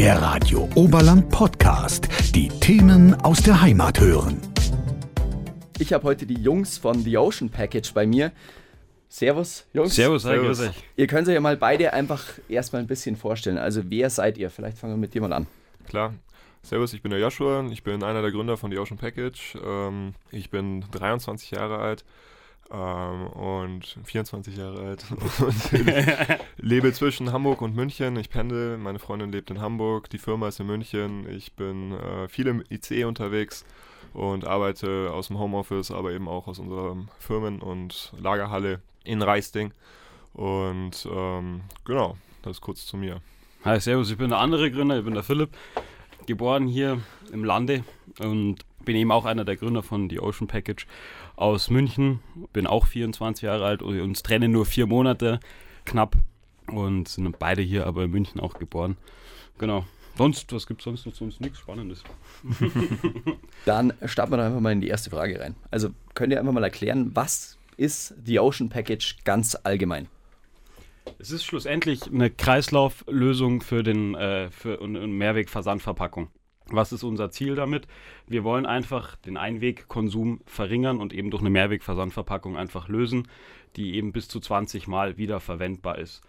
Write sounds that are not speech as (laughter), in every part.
Der Radio Oberland Podcast. Die Themen aus der Heimat hören. Ich habe heute die Jungs von The Ocean Package bei mir. Servus, Jungs. Servus, grüß euch. Ihr könnt euch ja mal beide einfach erstmal ein bisschen vorstellen. Also, wer seid ihr? Vielleicht fangen wir mit dir mal an. Klar. Servus, ich bin der Joshua. Ich bin einer der Gründer von The Ocean Package. Ähm, ich bin 23 Jahre alt ähm, und 24 Jahre alt und (laughs) (laughs) lebe zwischen Hamburg und München. Ich pendel, meine Freundin lebt in Hamburg, die Firma ist in München. Ich bin äh, viel im ICE unterwegs und arbeite aus dem Homeoffice, aber eben auch aus unserer Firmen- und Lagerhalle in Reisting. Und ähm, genau, das ist kurz zu mir. Hi, servus, ich bin der andere Gründer, ich bin der Philipp, geboren hier im Lande und bin eben auch einer der Gründer von The Ocean Package aus München. Bin auch 24 Jahre alt und uns trennen nur vier Monate knapp und sind beide hier aber in München auch geboren. Genau. Sonst, was gibt es sonst noch sonst nichts Spannendes? (laughs) Dann starten wir doch einfach mal in die erste Frage rein. Also könnt ihr einfach mal erklären, was ist The Ocean Package ganz allgemein? Es ist schlussendlich eine Kreislauflösung für den äh, für eine Mehrwegversandverpackung. Was ist unser Ziel damit? Wir wollen einfach den Einwegkonsum verringern und eben durch eine Mehrwegversandverpackung einfach lösen, die eben bis zu 20 Mal wiederverwendbar ist.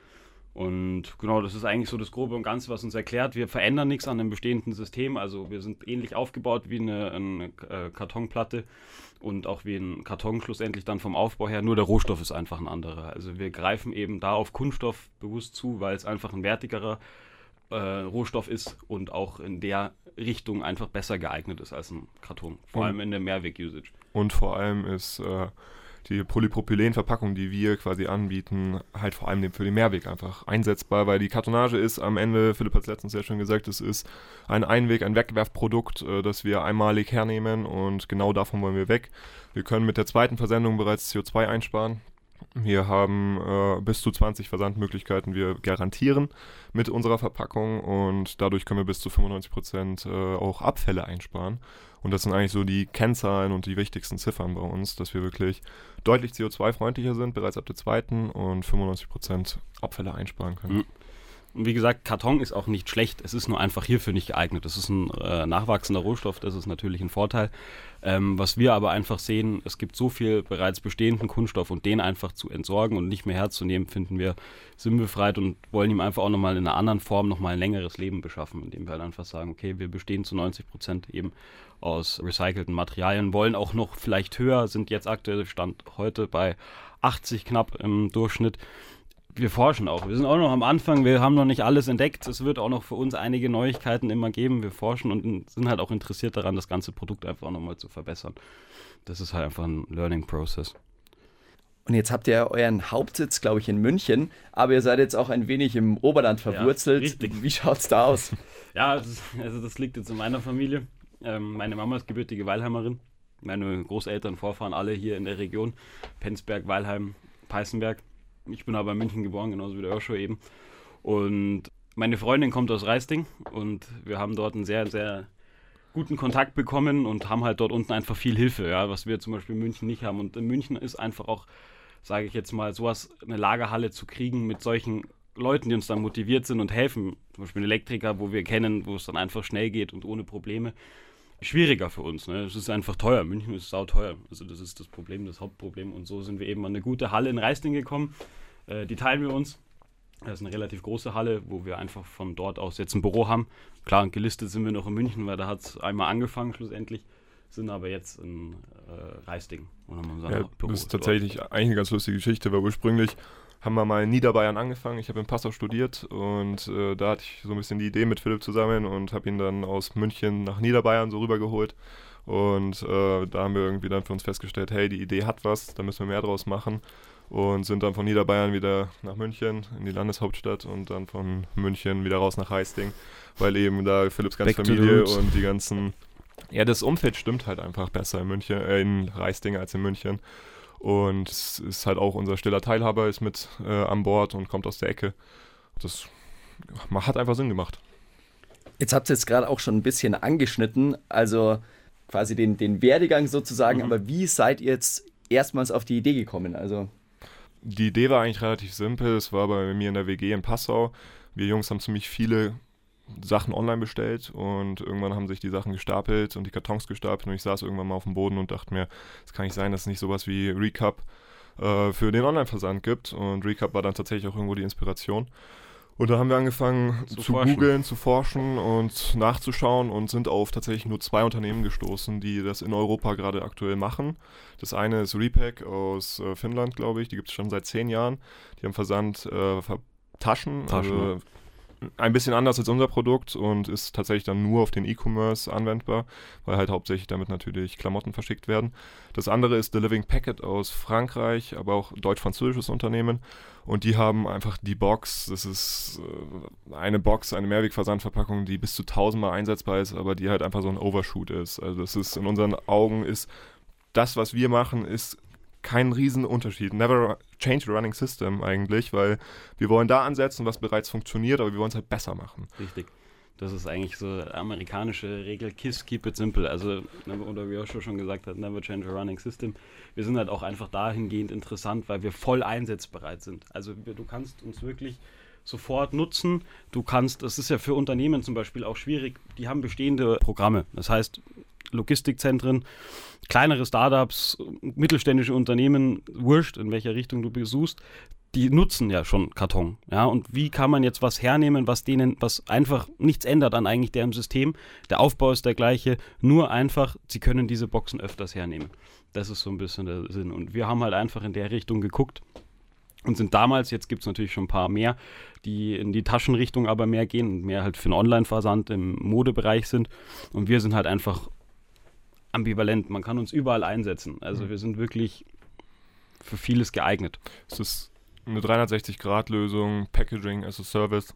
Und genau, das ist eigentlich so das Grobe und Ganze, was uns erklärt. Wir verändern nichts an dem bestehenden System. Also wir sind ähnlich aufgebaut wie eine, eine äh, Kartonplatte und auch wie ein Karton schlussendlich dann vom Aufbau her. Nur der Rohstoff ist einfach ein anderer. Also wir greifen eben da auf Kunststoff bewusst zu, weil es einfach ein wertigerer äh, Rohstoff ist und auch in der Richtung einfach besser geeignet ist als ein Karton. Vor und, allem in der Mehrweg-Usage. Und vor allem ist äh, die Polypropylen-Verpackung, die wir quasi anbieten, halt vor allem für den Mehrweg einfach einsetzbar, weil die Kartonage ist am Ende, Philipp hat es letztens sehr schön gesagt, es ist ein Einweg, ein Wegwerfprodukt, äh, das wir einmalig hernehmen und genau davon wollen wir weg. Wir können mit der zweiten Versendung bereits CO2 einsparen. Wir haben äh, bis zu 20 Versandmöglichkeiten, wir garantieren mit unserer Verpackung und dadurch können wir bis zu 95 Prozent, äh, auch Abfälle einsparen. Und das sind eigentlich so die Kennzahlen und die wichtigsten Ziffern bei uns, dass wir wirklich deutlich CO2-freundlicher sind, bereits ab der zweiten und 95 Prozent Abfälle einsparen können. Mhm. Und wie gesagt, Karton ist auch nicht schlecht, es ist nur einfach hierfür nicht geeignet. Das ist ein äh, nachwachsender Rohstoff, das ist natürlich ein Vorteil. Ähm, was wir aber einfach sehen, es gibt so viel bereits bestehenden Kunststoff und den einfach zu entsorgen und nicht mehr herzunehmen, finden wir sinnbefreit und wollen ihm einfach auch nochmal in einer anderen Form nochmal ein längeres Leben beschaffen, indem wir halt einfach sagen, okay, wir bestehen zu 90 Prozent eben aus recycelten Materialien, wollen auch noch vielleicht höher, sind jetzt aktuell Stand heute bei 80 knapp im Durchschnitt wir forschen auch. Wir sind auch noch am Anfang, wir haben noch nicht alles entdeckt. Es wird auch noch für uns einige Neuigkeiten immer geben. Wir forschen und sind halt auch interessiert daran, das ganze Produkt einfach auch nochmal zu verbessern. Das ist halt einfach ein Learning Process. Und jetzt habt ihr euren Hauptsitz, glaube ich, in München, aber ihr seid jetzt auch ein wenig im Oberland verwurzelt. Ja, richtig. Wie schaut's da aus? (laughs) ja, also das liegt jetzt in meiner Familie. Ähm, meine Mama ist gebürtige Weilheimerin. Meine Großeltern, Vorfahren alle hier in der Region. Penzberg, Weilheim, Peißenberg. Ich bin aber in München geboren, genauso wie der Joshua eben. Und meine Freundin kommt aus Reisting und wir haben dort einen sehr, sehr guten Kontakt bekommen und haben halt dort unten einfach viel Hilfe, ja, was wir zum Beispiel in München nicht haben. Und in München ist einfach auch, sage ich jetzt mal, sowas, eine Lagerhalle zu kriegen mit solchen Leuten, die uns dann motiviert sind und helfen. Zum Beispiel ein Elektriker, wo wir kennen, wo es dann einfach schnell geht und ohne Probleme schwieriger für uns. Ne? Es ist einfach teuer. München ist sauteuer. Also das ist das Problem, das Hauptproblem. Und so sind wir eben an eine gute Halle in Reisling gekommen. Äh, die teilen wir uns. Das ist eine relativ große Halle, wo wir einfach von dort aus jetzt ein Büro haben. Klar, gelistet sind wir noch in München, weil da hat es einmal angefangen schlussendlich. Sind aber jetzt in äh, Reisting und haben unser ja, Büro. Das ist tatsächlich dort. eigentlich eine ganz lustige Geschichte, weil ursprünglich haben wir mal in Niederbayern angefangen. Ich habe in Passau studiert und äh, da hatte ich so ein bisschen die Idee mit Philipp zusammen und habe ihn dann aus München nach Niederbayern so rübergeholt. Und äh, da haben wir irgendwie dann für uns festgestellt, hey, die Idee hat was, da müssen wir mehr draus machen. Und sind dann von Niederbayern wieder nach München in die Landeshauptstadt und dann von München wieder raus nach Heisting, weil eben da Philipps ganze Back Familie und die ganzen, ja, das Umfeld stimmt halt einfach besser in München, äh, in Reisting als in München. Und es ist halt auch unser stiller Teilhaber, ist mit äh, an Bord und kommt aus der Ecke. Das hat einfach Sinn gemacht. Jetzt habt ihr es gerade auch schon ein bisschen angeschnitten, also quasi den, den Werdegang sozusagen, mhm. aber wie seid ihr jetzt erstmals auf die Idee gekommen? Also die Idee war eigentlich relativ simpel. Es war bei mir in der WG in Passau. Wir Jungs haben ziemlich viele Sachen online bestellt und irgendwann haben sich die Sachen gestapelt und die Kartons gestapelt und ich saß irgendwann mal auf dem Boden und dachte mir, es kann nicht sein, dass es nicht sowas wie Recap äh, für den Online-Versand gibt und Recap war dann tatsächlich auch irgendwo die Inspiration. Und da haben wir angefangen zu, zu googeln, zu forschen und nachzuschauen und sind auf tatsächlich nur zwei Unternehmen gestoßen, die das in Europa gerade aktuell machen. Das eine ist Repack aus äh, Finnland, glaube ich. Die gibt es schon seit zehn Jahren. Die haben Versand äh, Taschen, Taschen also ein bisschen anders als unser Produkt und ist tatsächlich dann nur auf den E-Commerce anwendbar, weil halt hauptsächlich damit natürlich Klamotten verschickt werden. Das andere ist The Living Packet aus Frankreich, aber auch deutsch-französisches Unternehmen und die haben einfach die Box, das ist äh, eine Box, eine Mehrwegversandverpackung, die bis zu tausendmal einsetzbar ist, aber die halt einfach so ein Overshoot ist. Also das ist in unseren Augen ist das, was wir machen, ist kein Riesenunterschied. Never change the running system eigentlich, weil wir wollen da ansetzen, was bereits funktioniert, aber wir wollen es halt besser machen. Richtig. Das ist eigentlich so amerikanische Regel, KISS, keep it simple. Also, ne, oder wie Joshua schon gesagt hat, never change a running system. Wir sind halt auch einfach dahingehend interessant, weil wir voll einsatzbereit sind. Also du kannst uns wirklich sofort nutzen. Du kannst, das ist ja für Unternehmen zum Beispiel auch schwierig, die haben bestehende Programme. Das heißt, Logistikzentren, kleinere Startups, mittelständische Unternehmen, wurscht, in welcher Richtung du besuchst, die nutzen ja schon Karton. Ja, und wie kann man jetzt was hernehmen, was denen, was einfach nichts ändert an eigentlich deren System? Der Aufbau ist der gleiche, nur einfach, sie können diese Boxen öfters hernehmen. Das ist so ein bisschen der Sinn. Und wir haben halt einfach in der Richtung geguckt und sind damals, jetzt gibt es natürlich schon ein paar mehr, die in die Taschenrichtung aber mehr gehen und mehr halt für den Online-Versand im Modebereich sind. Und wir sind halt einfach ambivalent. Man kann uns überall einsetzen. Also mhm. wir sind wirklich für vieles geeignet. Es ist eine 360-Grad-Lösung, Packaging as a Service.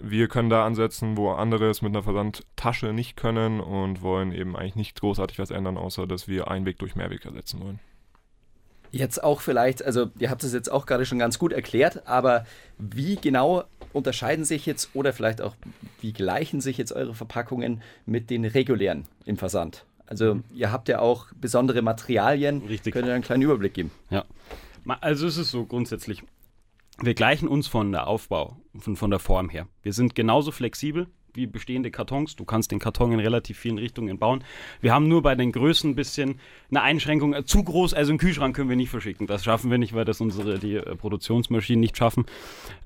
Wir können da ansetzen, wo andere es mit einer Versandtasche nicht können und wollen eben eigentlich nicht großartig was ändern, außer dass wir einen Weg durch Mehrweg ersetzen wollen. Jetzt auch vielleicht, also ihr habt es jetzt auch gerade schon ganz gut erklärt, aber wie genau unterscheiden sich jetzt oder vielleicht auch wie gleichen sich jetzt eure Verpackungen mit den regulären im Versand? Also mhm. ihr habt ja auch besondere Materialien. Richtig. Könnt ihr einen kleinen Überblick geben? Ja. Also es ist so grundsätzlich. Wir gleichen uns von der Aufbau, von, von der Form her. Wir sind genauso flexibel wie bestehende Kartons. Du kannst den Karton in relativ vielen Richtungen bauen. Wir haben nur bei den Größen ein bisschen eine Einschränkung. Äh, zu groß, also einen Kühlschrank können wir nicht verschicken. Das schaffen wir nicht, weil das unsere die äh, Produktionsmaschinen nicht schaffen.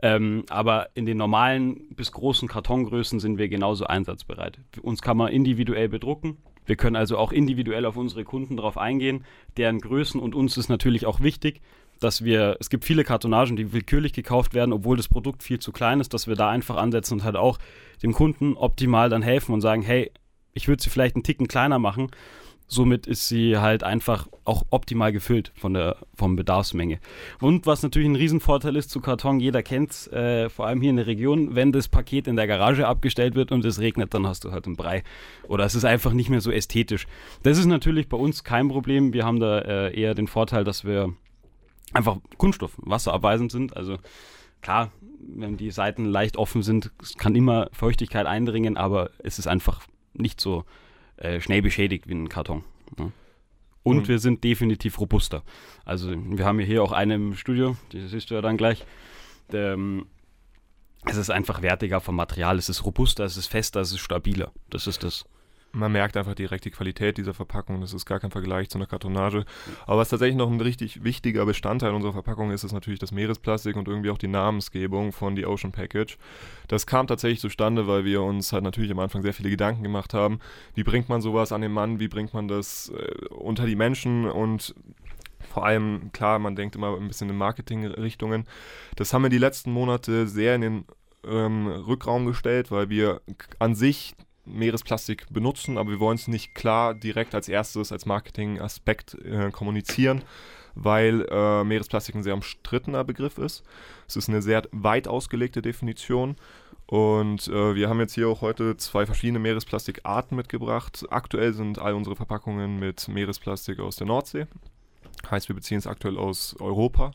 Ähm, aber in den normalen bis großen Kartongrößen sind wir genauso einsatzbereit. Für uns kann man individuell bedrucken. Wir können also auch individuell auf unsere Kunden drauf eingehen, deren Größen und uns ist natürlich auch wichtig, dass wir, es gibt viele Kartonagen, die willkürlich gekauft werden, obwohl das Produkt viel zu klein ist, dass wir da einfach ansetzen und halt auch dem Kunden optimal dann helfen und sagen, hey, ich würde sie vielleicht einen Ticken kleiner machen. Somit ist sie halt einfach auch optimal gefüllt von der vom Bedarfsmenge. Und was natürlich ein Riesenvorteil ist zu Karton, jeder kennt es, äh, vor allem hier in der Region, wenn das Paket in der Garage abgestellt wird und es regnet, dann hast du halt einen Brei. Oder es ist einfach nicht mehr so ästhetisch. Das ist natürlich bei uns kein Problem. Wir haben da äh, eher den Vorteil, dass wir einfach Kunststoff, wasserabweisend sind. Also klar, wenn die Seiten leicht offen sind, kann immer Feuchtigkeit eindringen, aber es ist einfach nicht so äh, schnell beschädigt wie ein Karton. Ne? Und mhm. wir sind definitiv robuster. Also wir haben hier auch eine im Studio, die siehst du ja dann gleich. Der, ähm, es ist einfach wertiger vom Material, es ist robuster, es ist fester, es ist stabiler. Das ist das man merkt einfach direkt die Qualität dieser Verpackung. Das ist gar kein Vergleich zu einer Kartonage. Aber was tatsächlich noch ein richtig wichtiger Bestandteil unserer Verpackung ist, ist natürlich das Meeresplastik und irgendwie auch die Namensgebung von The Ocean Package. Das kam tatsächlich zustande, weil wir uns halt natürlich am Anfang sehr viele Gedanken gemacht haben. Wie bringt man sowas an den Mann? Wie bringt man das äh, unter die Menschen? Und vor allem, klar, man denkt immer ein bisschen in Marketingrichtungen. Das haben wir die letzten Monate sehr in den ähm, Rückraum gestellt, weil wir an sich Meeresplastik benutzen, aber wir wollen es nicht klar direkt als erstes als Marketingaspekt äh, kommunizieren, weil äh, Meeresplastik ein sehr umstrittener Begriff ist. Es ist eine sehr weit ausgelegte Definition und äh, wir haben jetzt hier auch heute zwei verschiedene Meeresplastikarten mitgebracht. Aktuell sind all unsere Verpackungen mit Meeresplastik aus der Nordsee. Heißt, wir beziehen es aktuell aus Europa.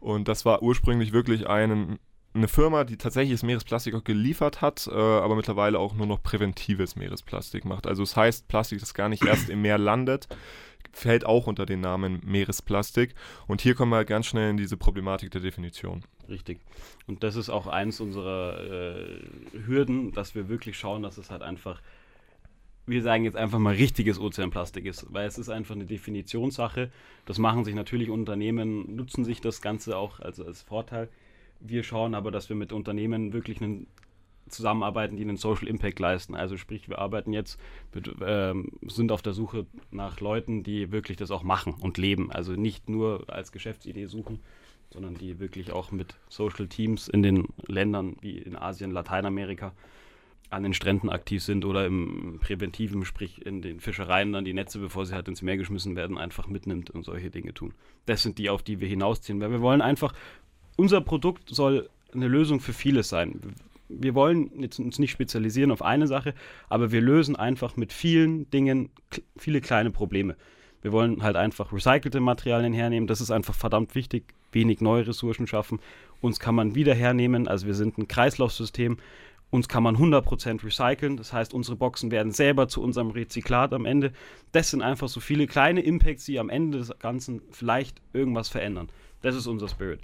Und das war ursprünglich wirklich ein eine Firma, die tatsächlich das Meeresplastik auch geliefert hat, äh, aber mittlerweile auch nur noch präventives Meeresplastik macht. Also das heißt, Plastik, das gar nicht (coughs) erst im Meer landet, fällt auch unter den Namen Meeresplastik. Und hier kommen wir halt ganz schnell in diese Problematik der Definition. Richtig. Und das ist auch eins unserer äh, Hürden, dass wir wirklich schauen, dass es halt einfach, wir sagen jetzt einfach mal richtiges Ozeanplastik ist, weil es ist einfach eine Definitionssache. Das machen sich natürlich Unternehmen, nutzen sich das Ganze auch als, als Vorteil. Wir schauen aber, dass wir mit Unternehmen wirklich einen zusammenarbeiten, die einen Social Impact leisten. Also sprich, wir arbeiten jetzt, mit, ähm, sind auf der Suche nach Leuten, die wirklich das auch machen und leben. Also nicht nur als Geschäftsidee suchen, sondern die wirklich auch mit Social Teams in den Ländern wie in Asien, Lateinamerika an den Stränden aktiv sind oder im Präventiven, sprich in den Fischereien dann die Netze, bevor sie halt ins Meer geschmissen werden, einfach mitnimmt und solche Dinge tun. Das sind die, auf die wir hinausziehen, weil wir wollen einfach, unser Produkt soll eine Lösung für vieles sein. Wir wollen jetzt uns nicht spezialisieren auf eine Sache, aber wir lösen einfach mit vielen Dingen viele kleine Probleme. Wir wollen halt einfach recycelte Materialien hernehmen. Das ist einfach verdammt wichtig. Wenig neue Ressourcen schaffen. Uns kann man wieder hernehmen. Also wir sind ein Kreislaufsystem. Uns kann man 100% recyceln. Das heißt, unsere Boxen werden selber zu unserem Rezyklat am Ende. Das sind einfach so viele kleine Impacts, die am Ende des Ganzen vielleicht irgendwas verändern. Das ist unser Spirit.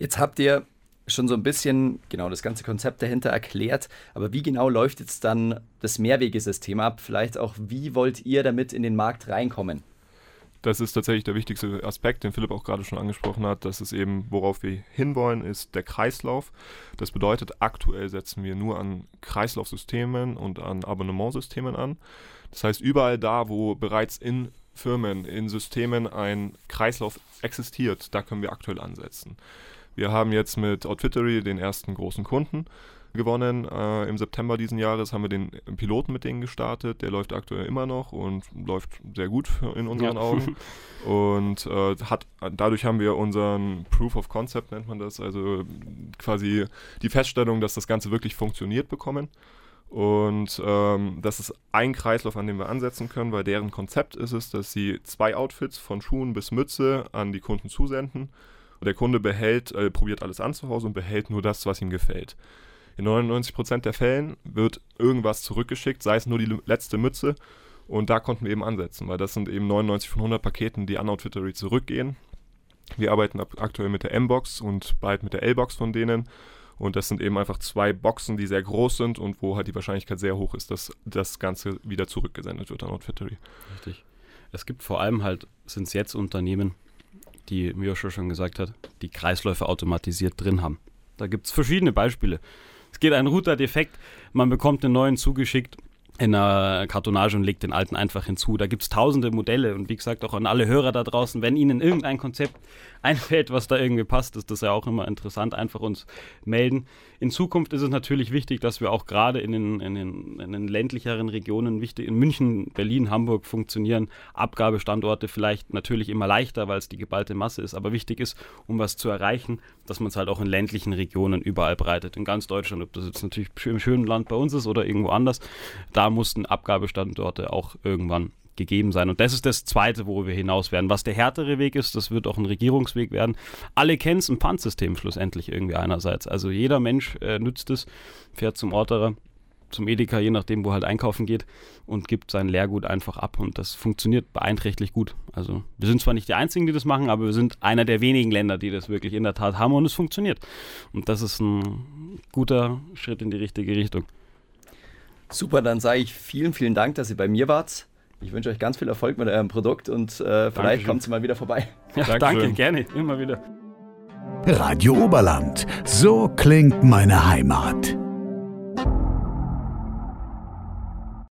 Jetzt habt ihr schon so ein bisschen genau das ganze Konzept dahinter erklärt. Aber wie genau läuft jetzt dann das Mehrwegesystem ab? Vielleicht auch, wie wollt ihr damit in den Markt reinkommen? Das ist tatsächlich der wichtigste Aspekt, den Philipp auch gerade schon angesprochen hat. Das ist eben, worauf wir hinwollen, ist der Kreislauf. Das bedeutet, aktuell setzen wir nur an Kreislaufsystemen und an Abonnementsystemen an. Das heißt, überall da, wo bereits in Firmen, in Systemen ein Kreislauf existiert, da können wir aktuell ansetzen. Wir haben jetzt mit Outfittery den ersten großen Kunden gewonnen. Äh, Im September diesen Jahres haben wir den Piloten mit denen gestartet. Der läuft aktuell immer noch und läuft sehr gut in unseren ja. Augen. (laughs) Und äh, hat, dadurch haben wir unseren Proof of Concept, nennt man das, also quasi die Feststellung, dass das Ganze wirklich funktioniert, bekommen. Und ähm, das ist ein Kreislauf, an dem wir ansetzen können, weil deren Konzept ist es, dass sie zwei Outfits von Schuhen bis Mütze an die Kunden zusenden der Kunde behält, äh, probiert alles an zu Hause und behält nur das, was ihm gefällt. In 99% der Fällen wird irgendwas zurückgeschickt, sei es nur die letzte Mütze. Und da konnten wir eben ansetzen, weil das sind eben 99 von 100 Paketen, die an Outfittery zurückgehen. Wir arbeiten aktuell mit der M-Box und bald mit der L-Box von denen. Und das sind eben einfach zwei Boxen, die sehr groß sind und wo halt die Wahrscheinlichkeit sehr hoch ist, dass das Ganze wieder zurückgesendet wird an Outfittery. Richtig. Es gibt vor allem halt, sind es jetzt Unternehmen, die Mioscha schon gesagt hat, die Kreisläufe automatisiert drin haben. Da gibt es verschiedene Beispiele. Es geht ein Router-Defekt, man bekommt einen neuen zugeschickt in einer Kartonage und legt den alten einfach hinzu. Da gibt es tausende Modelle und wie gesagt auch an alle Hörer da draußen, wenn Ihnen irgendein Konzept (laughs) einfällt, was da irgendwie passt, ist das ja auch immer interessant, einfach uns melden. In Zukunft ist es natürlich wichtig, dass wir auch gerade in den, in den, in den ländlicheren Regionen, wichtig, in München, Berlin, Hamburg funktionieren Abgabestandorte vielleicht natürlich immer leichter, weil es die geballte Masse ist, aber wichtig ist, um was zu erreichen, dass man es halt auch in ländlichen Regionen überall breitet, in ganz Deutschland, ob das jetzt natürlich im schönen Land bei uns ist oder irgendwo anders, da mussten Abgabestandorte auch irgendwann gegeben sein. Und das ist das Zweite, wo wir hinaus werden. Was der härtere Weg ist, das wird auch ein Regierungsweg werden. Alle kennen es, ein Pfandsystem schlussendlich irgendwie einerseits. Also jeder Mensch äh, nützt es, fährt zum Orterer, zum Edeka, je nachdem, wo halt einkaufen geht und gibt sein Leergut einfach ab. Und das funktioniert beeinträchtlich gut. Also wir sind zwar nicht die Einzigen, die das machen, aber wir sind einer der wenigen Länder, die das wirklich in der Tat haben und es funktioniert. Und das ist ein guter Schritt in die richtige Richtung. Super, dann sage ich vielen, vielen Dank, dass ihr bei mir wart. Ich wünsche euch ganz viel Erfolg mit eurem Produkt und äh, vielleicht kommt sie mal wieder vorbei. (laughs) Ja, danke, gerne, immer wieder. Radio Oberland, so klingt meine Heimat.